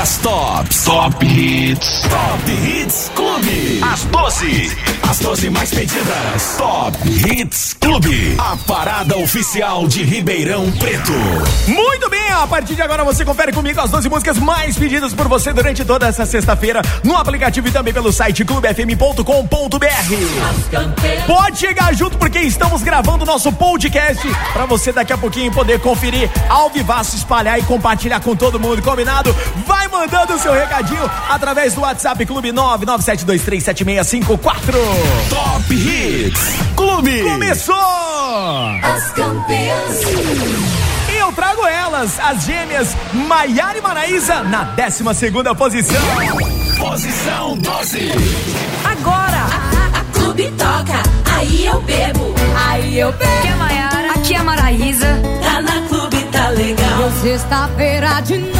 das tops. Top Hits. Top Hits Clube. As 12. As 12 mais pedidas. Top Hits Clube. A parada oficial de Ribeirão Preto. Muito bem, a partir de agora você confere comigo as 12 músicas mais pedidas por você durante toda essa sexta-feira no aplicativo e também pelo site clubefm.com.br. Pode chegar junto porque estamos gravando nosso podcast para você daqui a pouquinho poder conferir ao vivaço, espalhar e compartilhar com todo mundo, combinado? Vai mandando o seu recadinho através do WhatsApp Clube 997237654. Top Hits Clube. Começou! As campeãs. E eu trago elas, as gêmeas Maiara e Maraísa, na 12 segunda posição. Posição 12. Agora, a, a, a clube toca. Aí eu bebo. Aí eu bebo. Aqui é a Maiara. Aqui é a Maraísa. Tá na clube, tá legal. Sexta-feira de novo.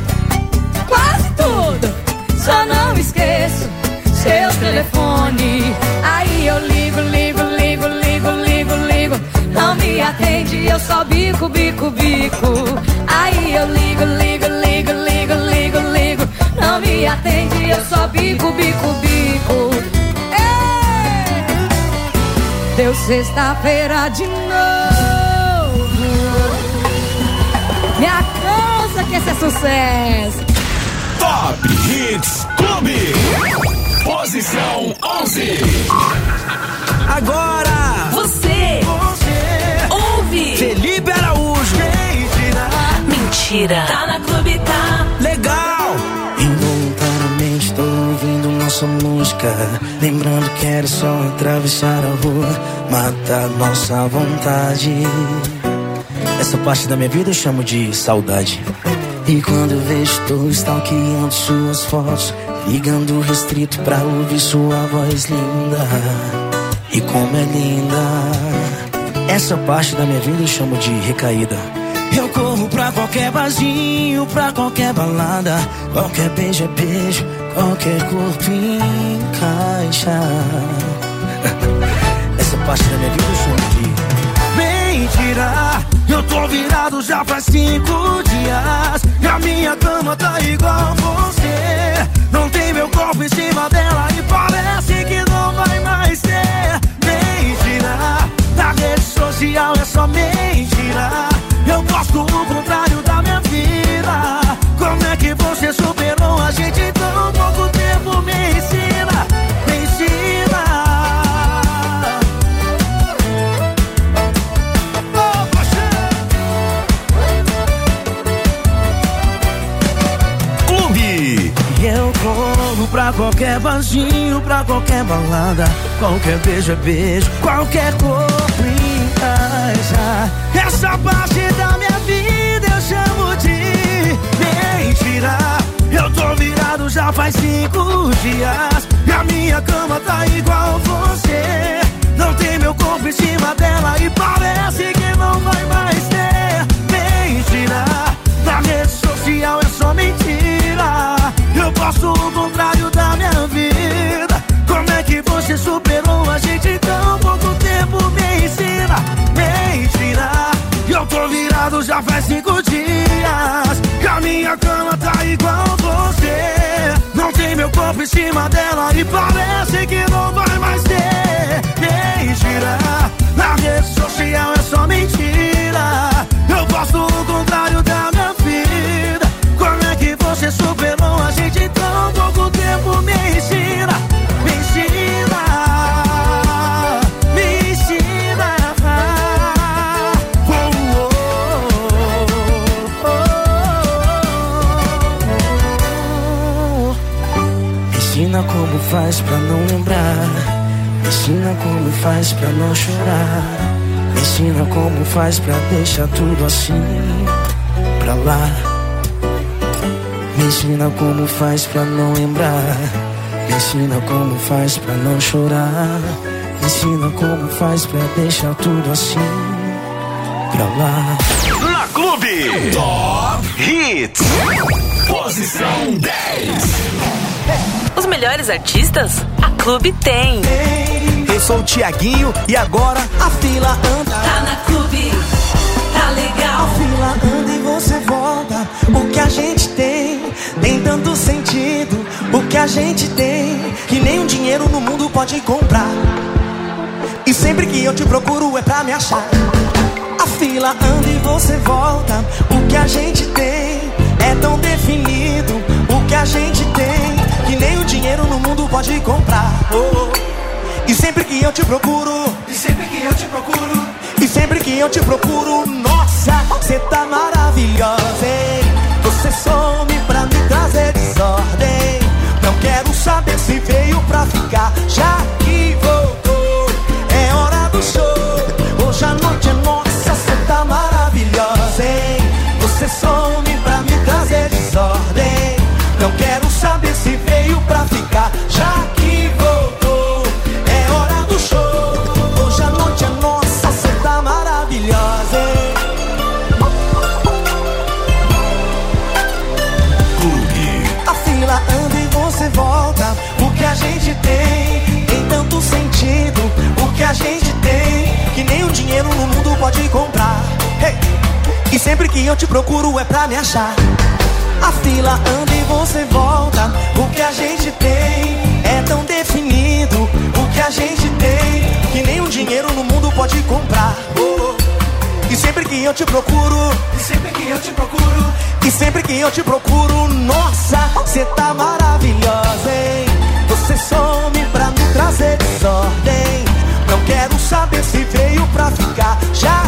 Aí eu ligo, ligo, ligo, ligo, ligo, ligo. Não me atende, eu só bico, bico, bico. Aí eu ligo, ligo, ligo, ligo, ligo, ligo. Não me atende, eu só bico, bico, bico. Ei! Deu sexta-feira de novo. Me alcança que esse é sucesso. Top Hits Clube. Posição 11. Agora, Você ouve. Felipe Araújo. Mentira. Tá na clube, tá. Legal. Involuntariamente tô ouvindo nossa música Lembrando que era só atravessar a rua Matar nossa vontade Essa parte da minha vida eu chamo de saudade E quando vejo tô stalkeando suas fotos Ligando restrito pra ouvir sua voz linda E como é linda Essa parte da minha vida eu chamo de recaída eu corro pra qualquer barzinho, pra qualquer balada. Qualquer beijo é beijo, qualquer corpo encaixa. Essa parte da minha vida eu chamo de mentira. Eu tô virado já faz cinco dias. E a minha cama tá igual você. Não tem meu corpo em cima dela e parece que não vai mais ser. Mentira. Na rede social é só mentira. Eu gosto do contrário da minha vida. Como é que você superou a gente em tão pouco tempo? Me ensina. Qualquer barzinho, pra qualquer balada. Qualquer beijo é beijo, qualquer corpo encaixa. Essa parte da minha vida eu chamo de mentira. Eu tô virado já faz cinco dias. E a minha cama tá igual você. Não tem meu corpo em cima dela e parece que não vai mais ter. Mentira, na rede social é só mentira. Eu posso o contrário da minha vida. Como é que você superou a gente tão pouco tempo? Me ensina, mentira. Eu tô virado já faz cinco dias. E a minha cama tá igual você. Não tem meu corpo em cima dela e parece que não vai mais ter. Mentira, na rede social é só mentira. Eu posto o contrário da minha vida. Como é que você superou faz pra não lembrar. Ensina como faz pra não chorar. Ensina como faz pra deixar tudo assim pra lá. Me ensina como faz pra não lembrar. Me ensina como faz pra não chorar. Me ensina como faz pra deixar tudo assim pra lá. Na Clube Top Hits. Posição 10. Melhores artistas, a Clube tem. Eu sou o Tiaguinho e agora a fila anda. Tá na clube, tá legal. fila anda e você volta. O que a gente tem tem tanto sentido. O que a gente tem que nenhum dinheiro no mundo pode comprar. E sempre que eu te procuro é pra me achar. A fila anda e você volta. O que a gente tem é tão definido. O que a gente tem que nem o dinheiro no mundo pode comprar. Oh. E sempre que eu te procuro, e sempre que eu te procuro, e sempre que eu te procuro, nossa, você tá maravilhosa, hein? Você some pra me trazer desordem. Não quero saber se veio pra ficar, já que voltou. E sempre que eu te procuro é pra me achar. A fila anda e você volta. O que a gente tem é tão definido. O que a gente tem que o dinheiro no mundo pode comprar. Oh, oh. E sempre que eu te procuro, e sempre que eu te procuro, e sempre que eu te procuro, nossa, você tá maravilhosa, hein? Você some pra me trazer desordem. Não quero saber se veio pra ficar, já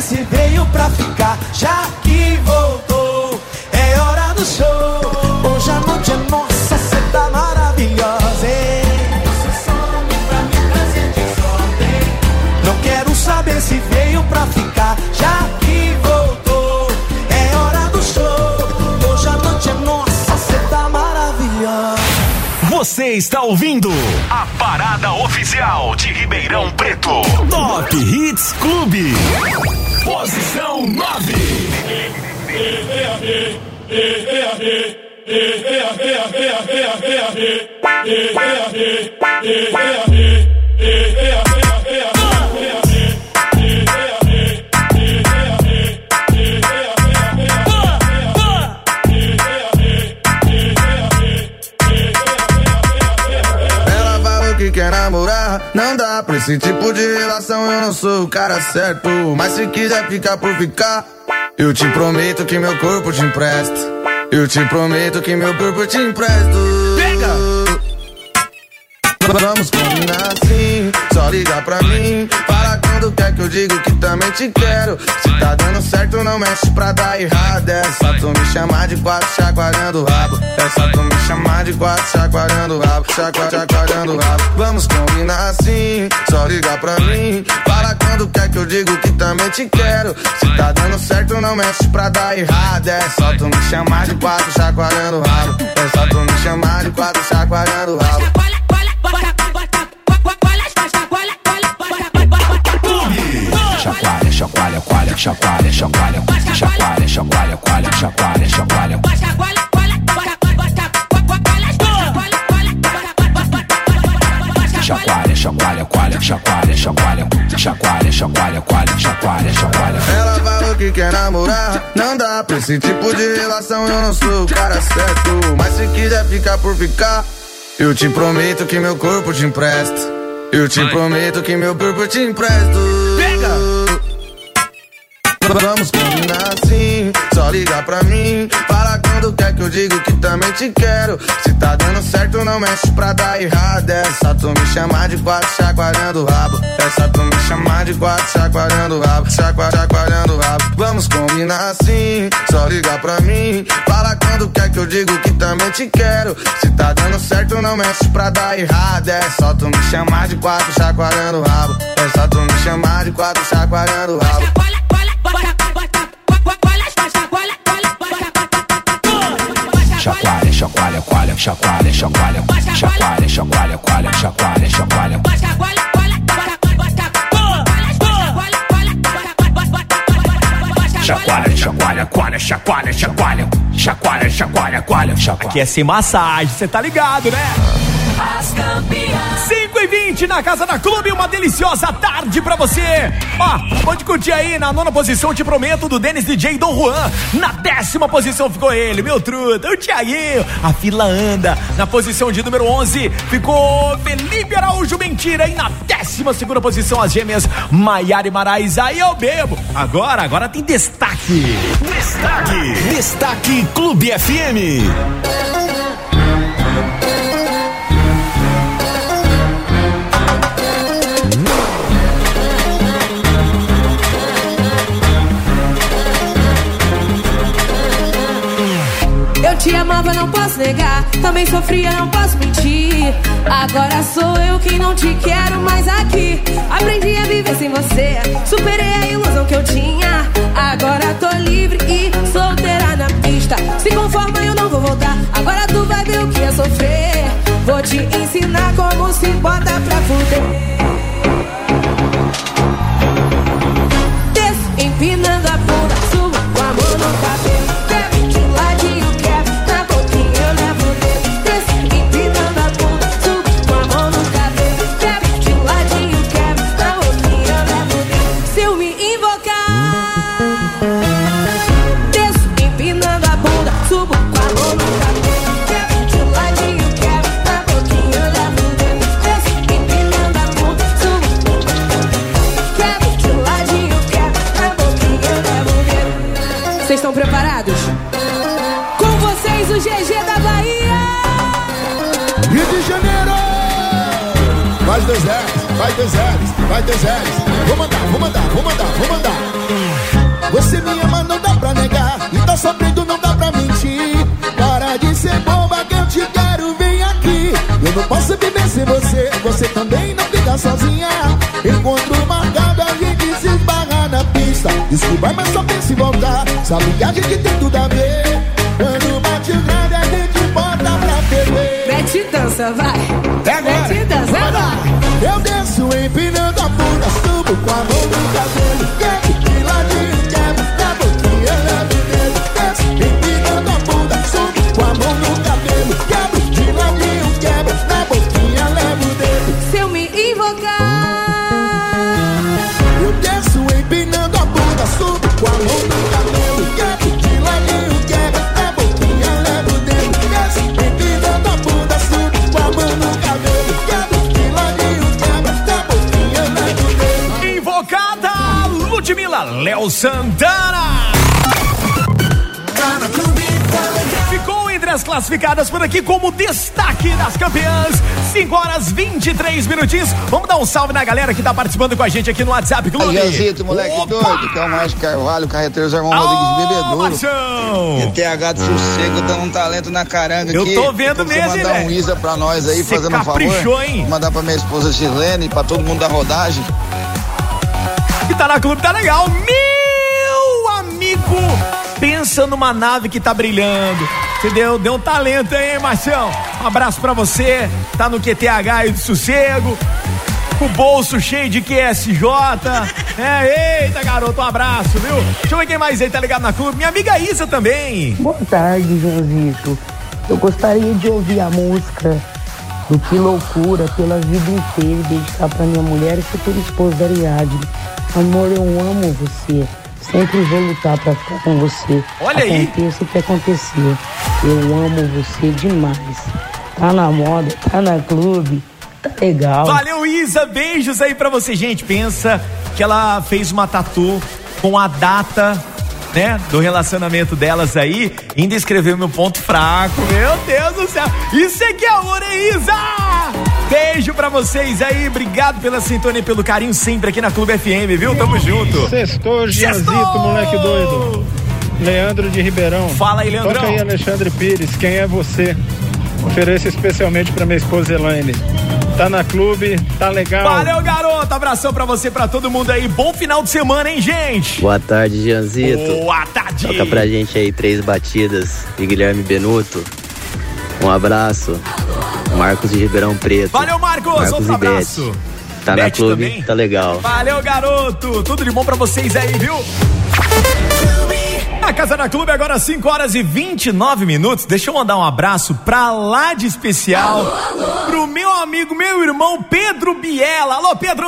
se veio pra ficar, já que voltou. É hora do show. Hoje a noite é nossa, cê tá maravilhosa, pra me trazer. Não quero saber se veio pra ficar, já que voltou. É hora do show. Hoje a noite é nossa, cê tá maravilhosa. Você está ouvindo a parada oficial de Ribeirão Preto. Top Hits Clube. Posição 9. Quer namorar. Não dá pra esse tipo de relação, eu não sou o cara certo. Mas se quiser ficar por ficar, eu te prometo que meu corpo te empresto. Eu te prometo que meu corpo te empresto. Pega! Vamos combinar assim, só liga pra mim. Quando quer que eu digo que também te quero. Se tá dando certo, não mexe pra dar errado. É só tu me chamar de quatro chacoalhando o rabo. É só tu me chamar de quatro chacoalhando o rabo. Chacua, chacoalhando o rabo. Vamos combinar assim, só liga pra mim. Fala quando quer que eu digo que também te quero. Se tá dando certo, não mexe pra dar errado. É só tu me chamar de quatro chacoalhando o rabo. É só tu me chamar de quatro chacoalhando o rabo. Chacoalha, chacoalha, coalha, chacoalha, chacoalha, chacoalha, chacoalha, coalha, chacoalha, chacoalha. Chacoalha, chacoalha, coalha, chacoalha, chacoalha, chacoalha, chacoalha, coalha, chacoalha, chacoalha. Ela falou que quer namorar. Não dá pra esse tipo de relação, eu não sou o cara certo. Mas se quiser ficar por ficar, eu te prometo que meu corpo te empresto. Eu te prometo que meu corpo te empresto. Pega! Vamos combinar assim, só liga pra mim. Fala quando quer que eu digo que também te quero. Se tá dando certo, não mexe pra dar errado. É só tu me chamar de quatro chacoalhando o rabo. É só tu me chamar de quatro chacoalhando o rabo. Chacua, chacoalhando o rabo. Vamos combinar assim, só liga pra mim. Fala quando quer que eu digo que também te quero. Se tá dando certo, não mexe pra dar errado. É só tu me chamar de quatro chacoalhando o rabo. É só tu me chamar de quatro chacoalhando o rabo. Chacoalha, chacoalha, coalha, chacoalha, chacoalha, chacoalha, chacoalha, coalha, chacoalha, chacoalha. Chacoalha, chacoalha, coalha, chacoalha, chacoalha, chacoalha, chacoalha, coalha, chacoalha. Aqui é sem massagem, você tá ligado, né? As campeãs. 5 e 20 na Casa da Clube, uma deliciosa tarde pra você. Ó, pode curtir aí, na nona posição, te prometo, do Denis DJ Dom Juan. Na décima posição ficou ele, meu truta, o Thiaguinho. A fila anda. Na posição de número 11 ficou Felipe Araújo Mentira. E na décima segunda posição, as gêmeas Maiara e Marais. Aí eu bebo. Agora, agora tem destaque. Destaque, destaque Clube FM. Te amava, não posso negar. Também sofria, não posso mentir. Agora sou eu quem não te quero mais aqui. Aprendi a viver sem você. Superei a ilusão que eu tinha. Agora tô livre e solteira na pista. Se conforma, eu não vou voltar. Agora tu vai ver o que é sofrer. Vou te ensinar como se bota pra fuder. Estão preparados? Com vocês, o GG da Bahia! Rio de Janeiro! Vai dois L's, vai dois L's, vai dois. Vou mandar, vou mandar, vou mandar, vou mandar. Você me ama, não dá pra negar. E tá sofrendo, não dá pra mentir. Para de ser boba que eu te quero, vem aqui. Eu não posso viver sem você, você também não fica sozinha. Encontro marcado, a pista. Desculpa, mas só pensa em voltar. Sabe que a gente tem tudo a ver. Quando bate o grave, a gente bota pra ferver. Mete dança, vai! Léo Santana. Ficou entre as classificadas por aqui como destaque das campeãs. 5 horas 23 minutinhos. Vamos dar um salve na galera que tá participando com a gente aqui no WhatsApp Clube. Janzito, moleque Opa! doido, que é o Márcio Carvalho, carreteiro Zé Rodrigues de Ô, Bebedouro. Marcião! ETH de sossego dando um talento na caranga Eu aqui. tô vendo Então, mesmo, mandar hein, um? Isa pra nós aí, fazendo um favor. hein? Mandar pra minha esposa Silene, pra todo mundo da rodagem. Tá na clube tá legal. Meu amigo, pensa numa nave que tá brilhando. Você deu, um talento aí, hein, Marcião? Um abraço pra você. Tá no QTH aí do sossego. O bolso cheio de QSJ. É, eita, garoto, um abraço, viu? Deixa eu ver quem mais aí tá ligado na clube. Minha amiga Isa também. Boa tarde, Joãozito. Eu gostaria de ouvir a música do Que Loucura pela vida inteira dedicar pra minha mulher e futura esposa Ariadne. Amor, eu amo você. Sempre vou lutar pra ficar com você. Olha aí. Aconteça o que acontecer. Eu amo você demais. Tá na moda, tá na clube, tá legal. Valeu, Isa. Beijos aí pra você. Gente, pensa que ela fez uma tatu com a data, né, do relacionamento delas aí. Ainda escreveu meu ponto fraco. Meu Deus do céu. Isso é que é amor, hein, Isa? Beijo pra vocês aí. Obrigado pela sintonia e pelo carinho sempre aqui na Clube FM, viu? Tamo junto. Sextou, Gianzito, moleque doido. Leandro de Ribeirão. Fala aí, Leandrão. Toca aí, Alexandre Pires, quem é você? Ofereço especialmente pra minha esposa Elaine. Tá na clube, tá legal. Valeu, garoto. Abração pra você, pra todo mundo aí. Bom final de semana, hein, gente? Boa tarde, Gianzito. Boa tarde. Toca pra gente aí três batidas de Guilherme Benuto. Um abraço. Marcos de Ribeirão Preto. Valeu, Marcos. Marcos Outro abraço. Tá na Bete clube, também? tá legal. Valeu, garoto. Tudo de bom pra vocês aí, viu? A Casa da Clube, agora 5 horas e 29 minutos. Deixa eu mandar um abraço pra lá de especial pro meu amigo, meu irmão Pedro Biela. Alô, Pedro!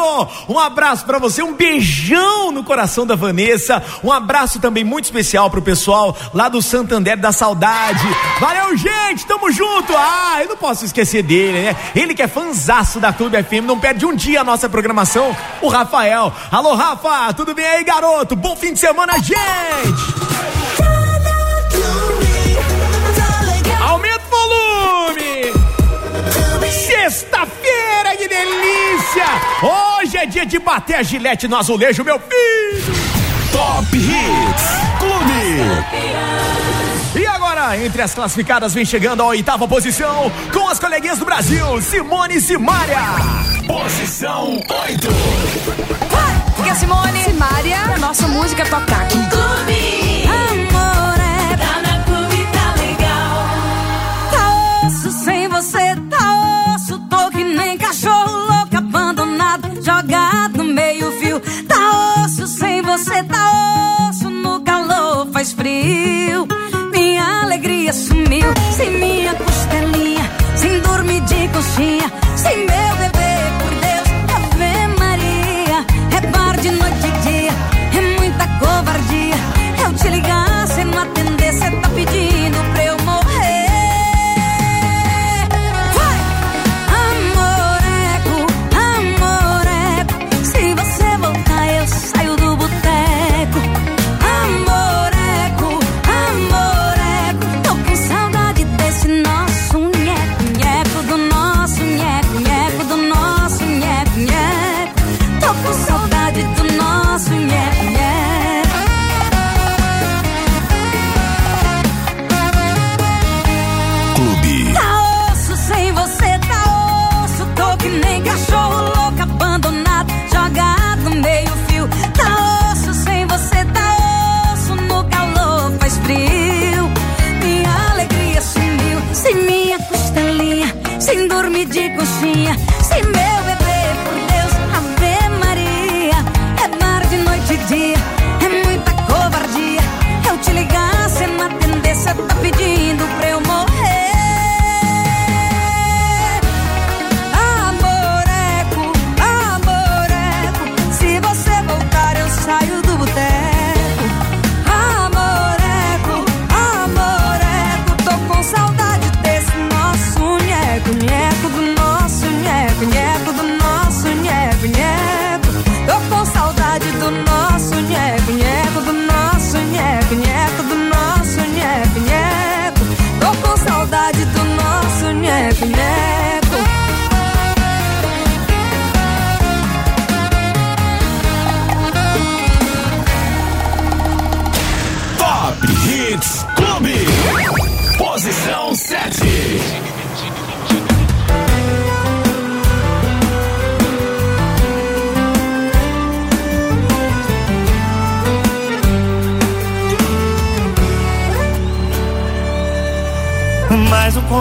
Um abraço pra você, um beijão no coração da Vanessa. Um abraço também muito especial pro pessoal lá do Santander da Saudade. Valeu, gente! Tamo junto! Ah, eu não posso esquecer dele, né? Ele que é fanzaço da Clube FM, não perde um dia a nossa programação, o Rafael. Alô, Rafa! Tudo bem aí, garoto? Bom fim de semana, gente! Aumenta o volume! Sexta-feira, que delícia! Hoje é dia de bater a gilete no azulejo, meu filho! Top Hits Clube. E agora, entre as classificadas, vem chegando a oitava posição com as coleguinhas do Brasil, Simone e Simária. Posição 8. Porque Simone, Simária, a nossa música tocar aqui. Clube. Minha alegria sumiu, sem minha costelinha, sem dormir de conchinha, sem meu bebê,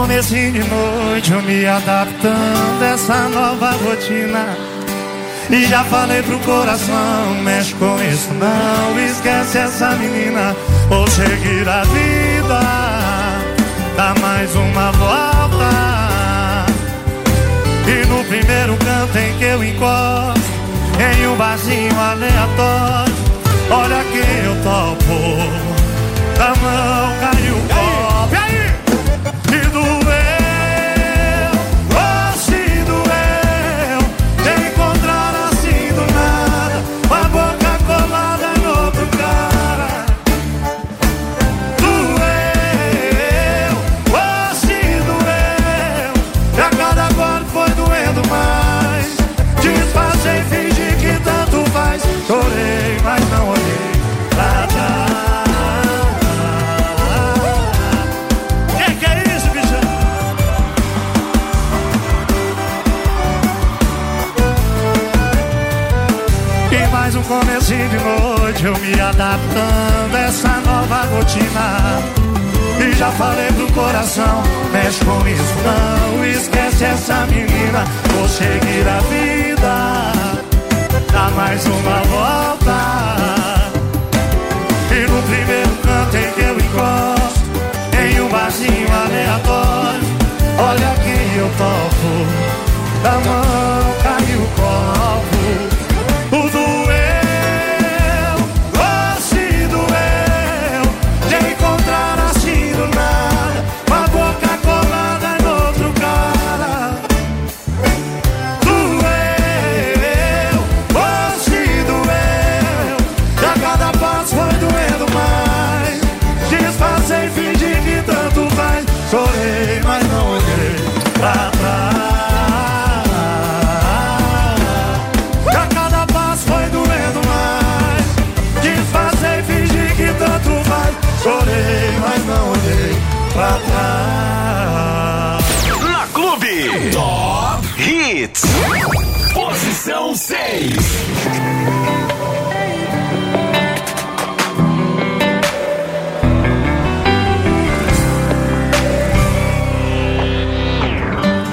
comecinho de noite, eu me adaptando a essa nova rotina. E já falei pro coração, mexe com isso não, esquece essa menina, vou seguir a vida, dá mais uma volta. E no primeiro canto em que eu encosto, em um barzinho aleatório, olha quem eu topo, da mão caiu comecinho de noite Eu me adaptando a essa nova rotina. E já falei pro coração Mexe com isso não Esquece essa menina Vou seguir a vida. Dá mais uma volta. E no primeiro canto em que eu encosto Em um barzinho aleatório Olha quem eu topo Da mão caiu o copo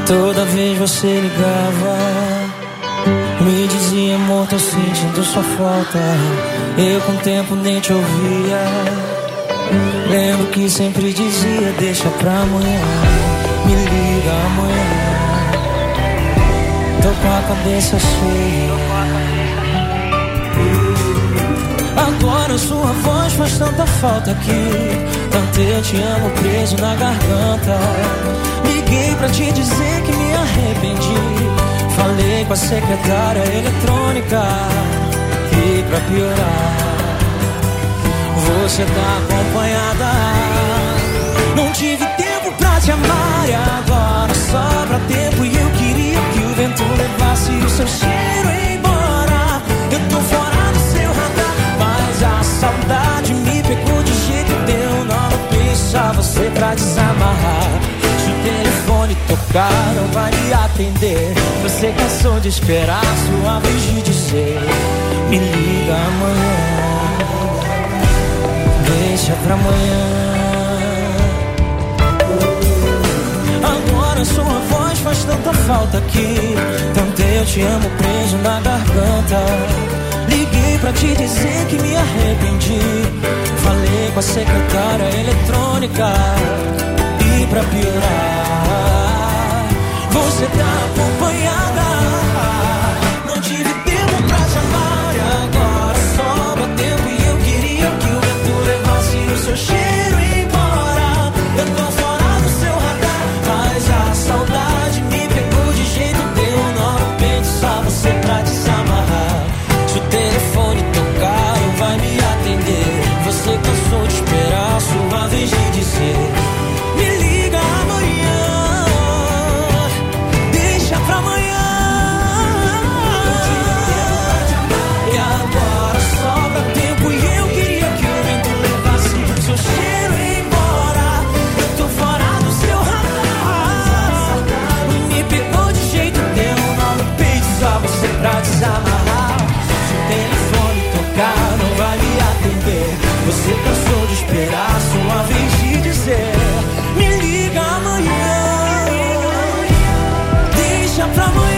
Toda vez você ligava, me dizia amor, tô sentindo sua falta. Eu com o tempo nem te ouvia. Lembro que sempre dizia, deixa pra amanhã, me liga amanhã. Tô com a cabeça cheia. Agora sua voz faz tanta falta aqui. Tanto eu te amo preso na garganta. Liguei pra te dizer que me arrependi. Falei com a secretária eletrônica. E pra piorar, você tá acompanhada. Vento levasse o seu cheiro embora. Eu tô fora do seu radar, mas a saudade me pegou de jeito deu nó no você pra desamarrar. Se o telefone tocar, não vai me atender. Você cansou de esperar sua vez de dizer: Me liga amanhã, deixa pra amanhã. Agora sua voz faz tanta falta aqui. Tanto eu te amo preso na garganta. Liguei pra te dizer que me arrependi. Falei com a secretária eletrônica. E pra piorar, você tá Você cansou de esperar sua vez de dizer: Me liga amanhã. Deixa pra amanhã.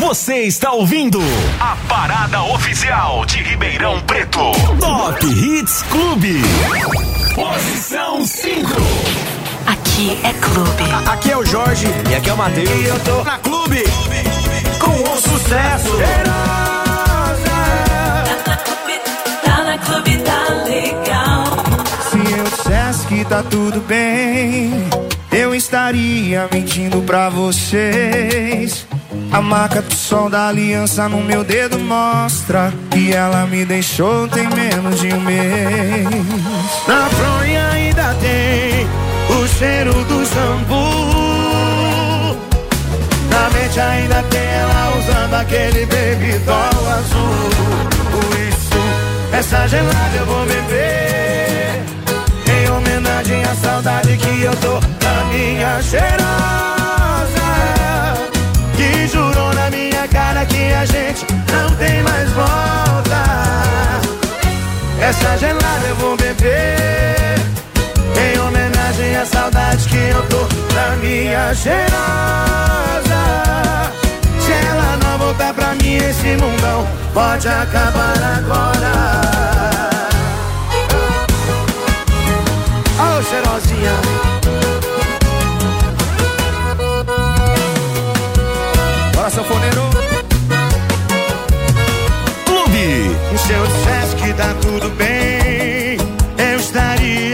Você está ouvindo a parada oficial de Ribeirão Preto. Top Hits Clube. Posição 5. Aqui é clube. Aqui é o Jorge e aqui é o Matheus. E eu tô na clube com o sucesso. Tá na clube, tá legal. Se eu dissesse que tá tudo bem, eu estaria mentindo pra vocês. A marca do sol da aliança no meu dedo mostra que ela me deixou tem menos de um mês. Na fronha ainda tem o cheiro do shampoo. Na mente ainda tem usando aquele baby doll azul. Por isso, essa gelada eu vou beber. Em homenagem à saudade que eu tô da minha cheirosa. Que jurou na minha cara que a gente não tem mais volta. Essa gelada eu vou beber. Em homenagem à saudade que eu tô da minha cheirosa. Voltar pra mim, esse mundão pode acabar agora. Ô, cheirosinha. Bora, sanfoneiro. Clube. Se eu dissesse que tá tudo bem,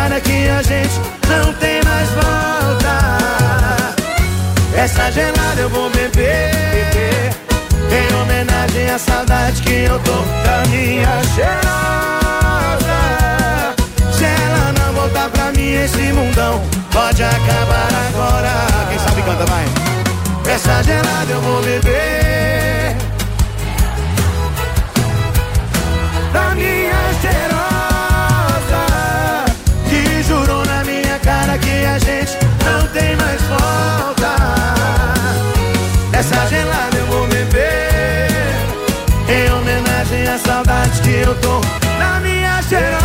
Cara que a gente não tem mais volta. Essa gelada eu vou beber. Em homenagem à saudade que eu tô da minha cheirosa. Se ela não voltar pra mim, esse mundão pode acabar agora. Quem sabe canta, vai. Essa gelada eu vou beber. Tem mais volta. Essa gelada eu vou beber. Em homenagem à saudade que eu tô na minha cheirosa.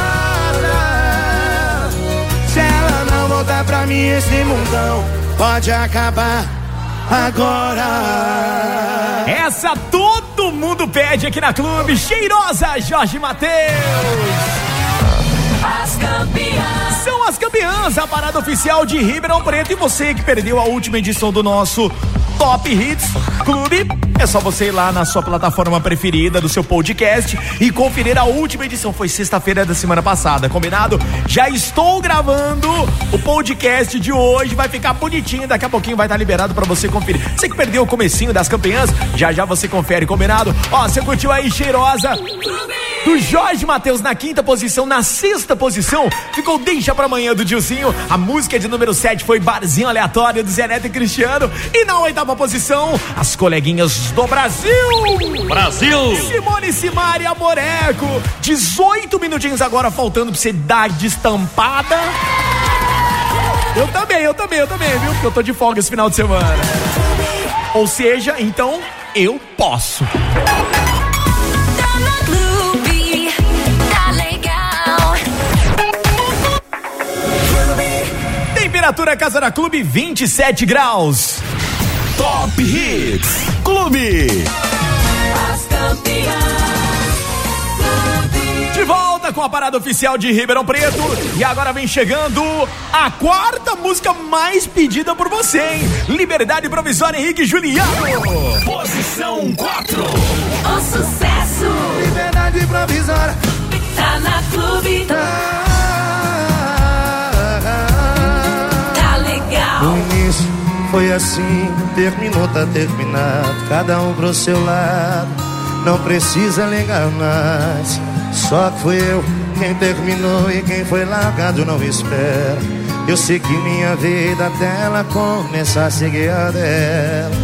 Se ela não voltar pra mim, esse mundão pode acabar agora. Essa todo mundo pede aqui na clube. Cheirosa Jorge Matheus. São as campeãs, a parada oficial de Ribeirão Preto. E você que perdeu a última edição do nosso Top Hits Clube, é só você ir lá na sua plataforma preferida do seu podcast e conferir a última edição. Foi sexta-feira da semana passada, combinado? Já estou gravando o podcast de hoje, vai ficar bonitinho. Daqui a pouquinho vai estar liberado para você conferir. Você que perdeu o comecinho das campeãs, já já você confere, combinado? Ó, você curtiu aí, cheirosa? Do Jorge Matheus na quinta posição, na sexta posição ficou Deixa pra amanhã do Dilcinho. A música de número 7 foi Barzinho Aleatório do Zé Neto e Cristiano. E na oitava posição, as coleguinhas do Brasil. Brasil. Simone Simaria Moreco. 18 minutinhos agora faltando pra você dar destampada. Eu também, eu também, eu também, viu? Porque eu tô de folga esse final de semana. Ou seja, então eu posso. Temperatura Casa da Clube 27 graus. Top Hits Clube. As campeãs. De volta com a parada oficial de Ribeirão Preto. E agora vem chegando a quarta música mais pedida por você, hein? Liberdade Provisória Henrique Juliano. Posição 4. O sucesso Liberdade provisória. tá na clube. Tá No início foi assim, terminou, tá terminado. Cada um pro seu lado, não precisa ligar mais. Só que fui eu quem terminou e quem foi largado não espera. Eu sei que minha vida até ela começar a seguir a dela.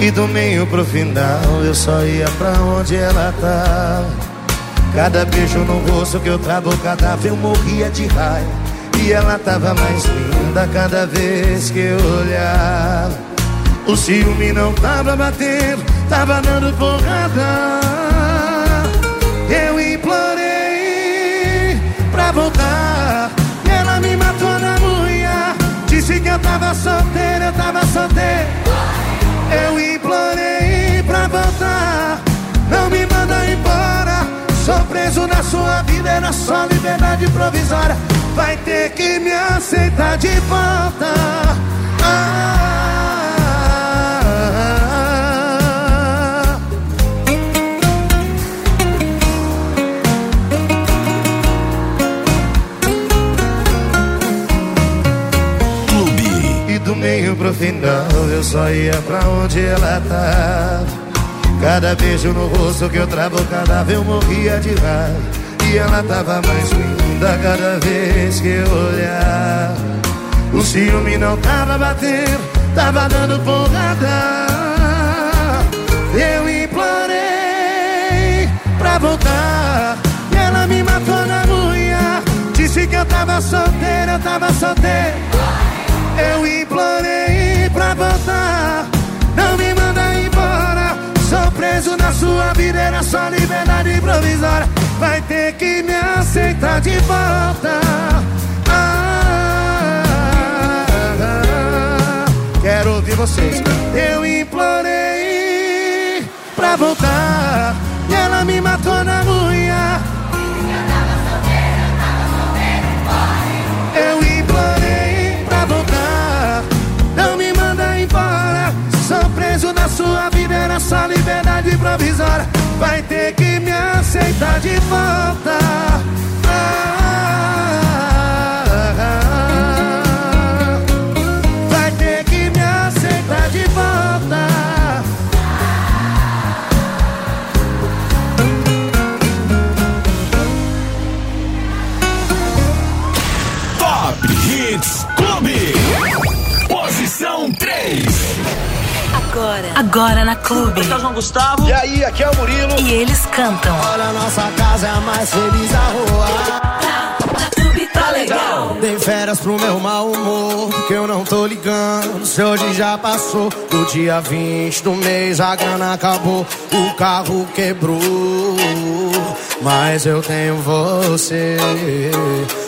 E do meio pro final eu só ia pra onde ela tá. Cada beijo no rosto que eu trago, cada eu morria de raiva. E ela tava mais linda cada vez que eu olhava. O ciúme não tava batendo, tava dando porrada. Eu implorei pra voltar. E ela me matou na unha. Disse que eu tava solteiro, eu tava solteiro. Eu implorei pra voltar. Não me manda embora. Sou preso na sua vida, era só liberdade provisória. Vai ter que me aceitar de volta. Ah, Clube. E do meio pro final eu só ia pra onde ela tava. Cada beijo no rosto que eu travo, cada vez eu morria de raiva. E ela tava mais linda cada vez que eu olhava. O ciúme não tava batendo, tava dando porrada. Eu implorei pra voltar. E ela me matou na unha. Disse que eu tava solteiro, eu tava solteiro. Eu implorei pra voltar. Não me manda embora. Sou preso na sua vida, era só liberdade provisória. Vai ter que me aceitar de volta. Ah, quero ouvir vocês. Eu implorei pra voltar. E ela me matou na unha. Sua vida, era só liberdade provisória. Vai ter que me aceitar de volta. Ah, Agora, na Clube. Aqui é o João Gustavo. E aí, aqui é o Murilo. E eles cantam. Olha, nossa casa é a mais feliz da rua. Dei férias pro meu mau humor, porque eu não tô ligando. Se hoje já passou, do dia 20 do mês a grana acabou, o carro quebrou. Mas eu tenho você,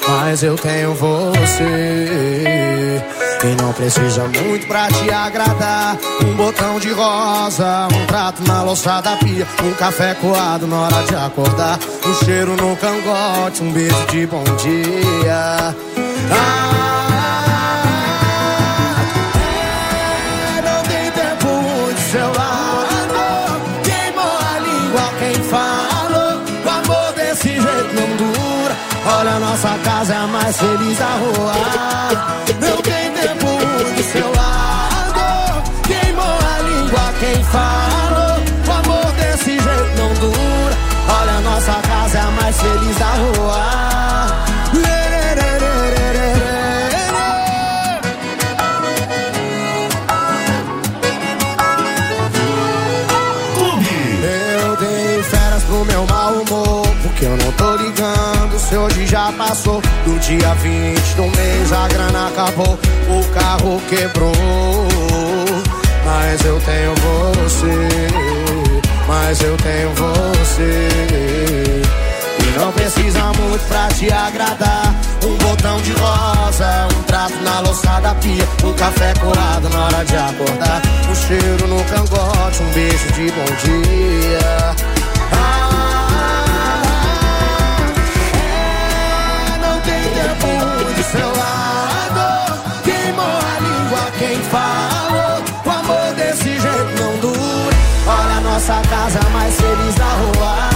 mas eu tenho você. E não precisa muito pra te agradar. Um botão de rosa, um prato na louça da pia, um café coado na hora de acordar, um cheiro no cangote, um beijo de bom dia. Olha, nossa casa é a mais feliz da rua. Passou. Do dia 20 do mês a grana acabou, o carro quebrou. Mas eu tenho você, mas eu tenho você. E não precisa muito pra te agradar. Um botão de rosa, um trato na louça da pia, um café colado na hora de acordar, um cheiro no cangote, um beijo de bom dia. Ah, falou. O amor desse jeito não dura. Olha a nossa casa mais feliz da rua.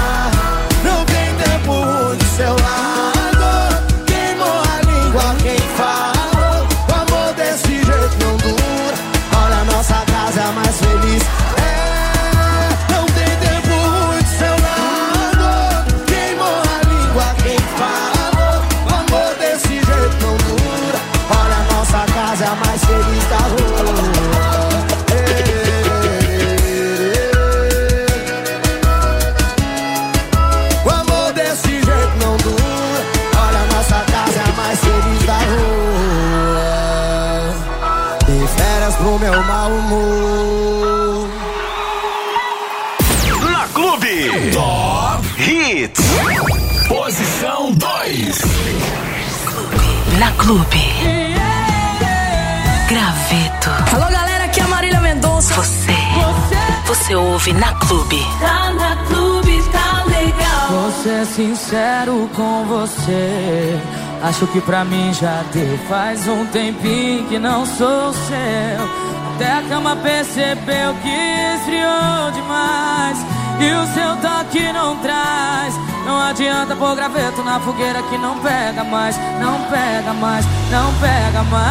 Você ouve na Clube. Tá na clube, tá legal. Vou ser sincero com você. Acho que pra mim já deu. Faz um tempinho que não sou seu. Até a cama percebeu que esfriou demais. E o seu toque não traz. Não adianta pôr graveto na fogueira que não pega mais. Não pega mais, não pega mais.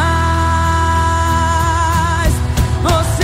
Você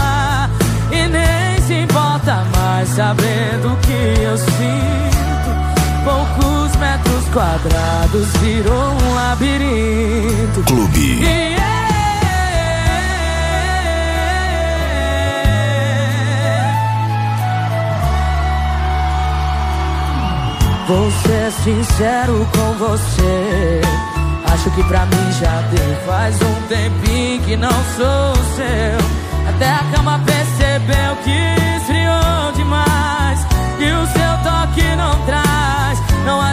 Importa mais saber do que eu sinto. Poucos metros quadrados virou um labirinto. Clube. E Vou ser sincero com você. Acho que pra mim já deu. Faz um tempinho que não sou seu. Até a cama percebeu que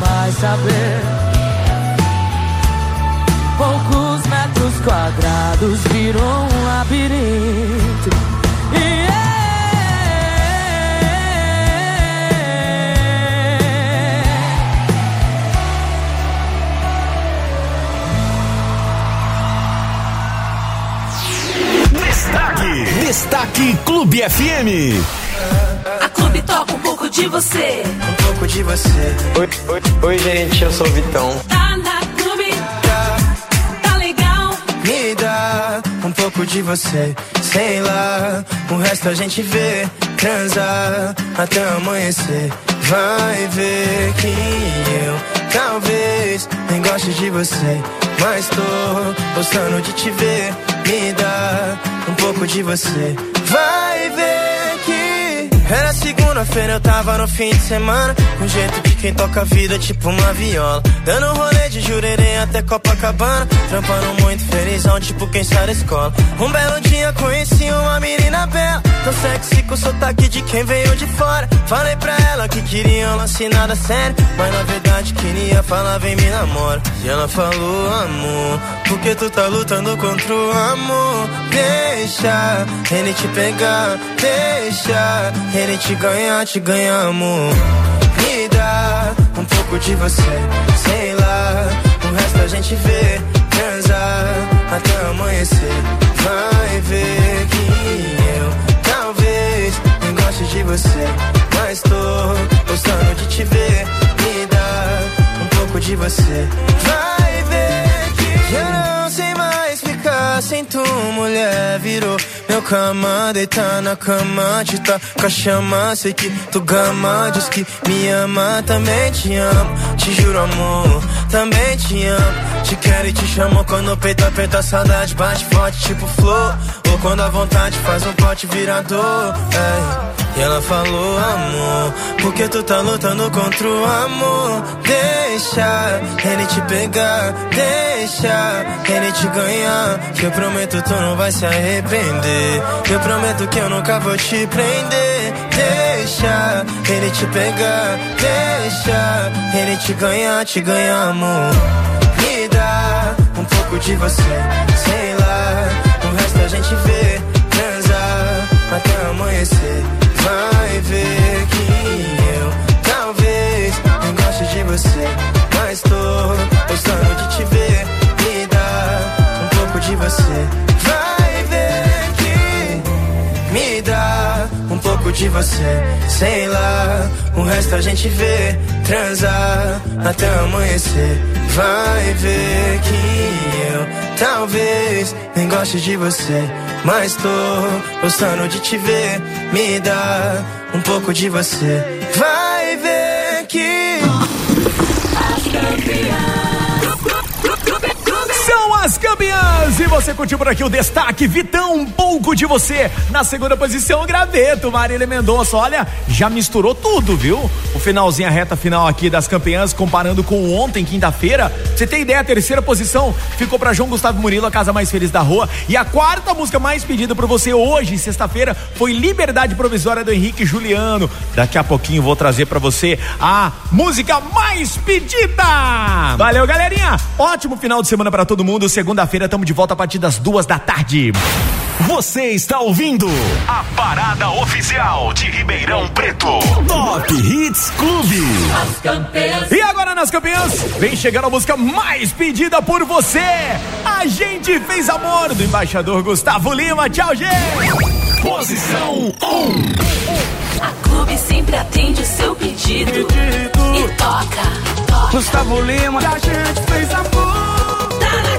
Mais saber. Poucos metros quadrados virou um labirinto. E Destaque. Destaque Clube FM. A clube toca um pouco de você. Um pouco de você. Oi, oi, oi, gente, eu sou o Vitão. Tá na clube, tá legal. Me dá um pouco de você, sei lá. O resto a gente vê, transa até amanhecer. Vai ver que eu talvez nem goste de você, mas tô gostando de te ver. Me dá um pouco de você. Vai ver que era segunda-feira, eu tava no fim de semana. Com jeito de quem toca a vida, tipo uma viola. Dando rolê de jurerê até Copacabana. Trampando muito felizão, tipo quem sai da escola. Um belo dia conheci uma menina bela. Tão sexy com sotaque de quem veio de fora. Falei pra ela que queria um nada sério. Mas na verdade queria falar, vem me namora. E ela falou, amor, porque tu tá lutando contra o amor. Deixa ele te pegar, deixa ele te ganhar, te ganhar, amor. Me dá um pouco de você, sei lá. O resto a gente vê, transar até amanhecer. Vai ver que eu talvez nem goste de você, mas tô gostando de te ver. Me dá um pouco de você. Vai ver que eu não sei mais sem tu, mulher. Virou meu cama, deitar na cama, te tá com a chama. Sei que tu gama, diz que me ama, também te amo. Te juro, amor, também te amo. Te quero e te chamo quando o peito aperta saudade, bate forte, tipo flor. Quando a vontade faz um pote virador. Ei. E ela falou, amor, porque tu tá lutando contra o amor. Deixa ele te pegar, deixa ele te ganhar. Que eu prometo tu não vai se arrepender. Eu prometo que eu nunca vou te prender. Deixa ele te pegar, deixa ele te ganhar, te ganhar, amor. Me dá você. Sei lá, a gente vê. Transar até amanhecer. Vai ver que eu talvez não goste de você. Mas tô gostando de te ver. Me dá um pouco de você. Vai ver que me dá um pouco de você. Sei lá, o resto a gente vê. Transar até amanhecer. Vai ver que eu talvez nem goste de você. Mas tô gostando de te ver. Me dá um pouco de você. Vai ver que. Campeãs! E você curtiu por aqui o destaque Vitão, um pouco de você. Na segunda posição, Graveto, Marília Mendonça. Olha, já misturou tudo, viu? O finalzinho, a reta final aqui das campeãs, comparando com ontem, quinta-feira. Você tem ideia, a terceira posição ficou para João Gustavo Murilo, a casa mais feliz da rua. E a quarta música mais pedida por você hoje, sexta-feira, foi Liberdade Provisória do Henrique Juliano. Daqui a pouquinho vou trazer para você a música mais pedida. Valeu, galerinha! Ótimo final de semana para todo mundo. Segunda-feira estamos de volta a partir das duas da tarde. Você está ouvindo a parada oficial de Ribeirão Preto. Top Hits Clube. As campeãs. E agora nas campeãs, vem chegando a música mais pedida por você. A gente fez amor do embaixador Gustavo Lima. Tchau, gente. Posição 1. A Clube sempre atende o seu pedido. E toca. Gustavo Lima. A gente fez amor. Tá na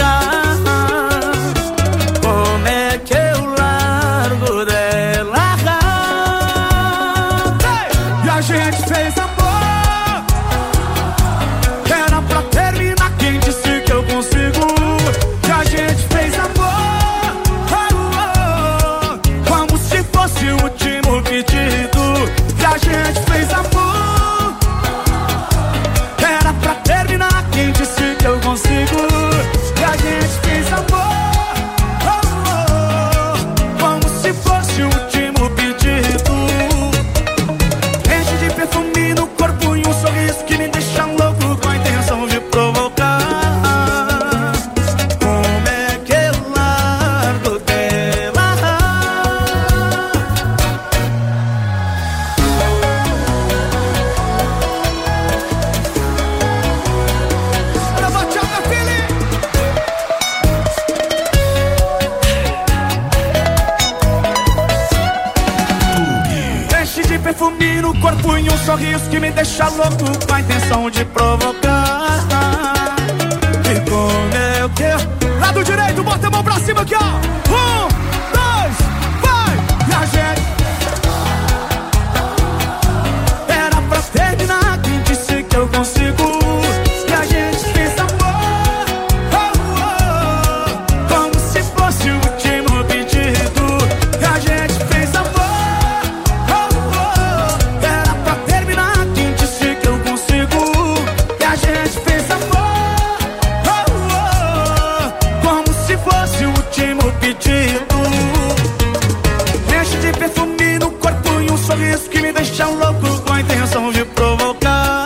Louco com a intenção de provocar.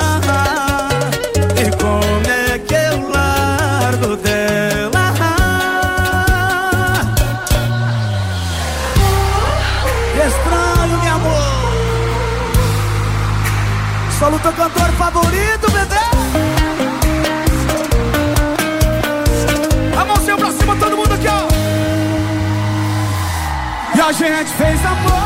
E como é que eu largo dela? Estranho, meu amor. Solo teu cantor favorito, bebê. A mãozinha pra cima, todo mundo aqui, ó. E a gente fez amor.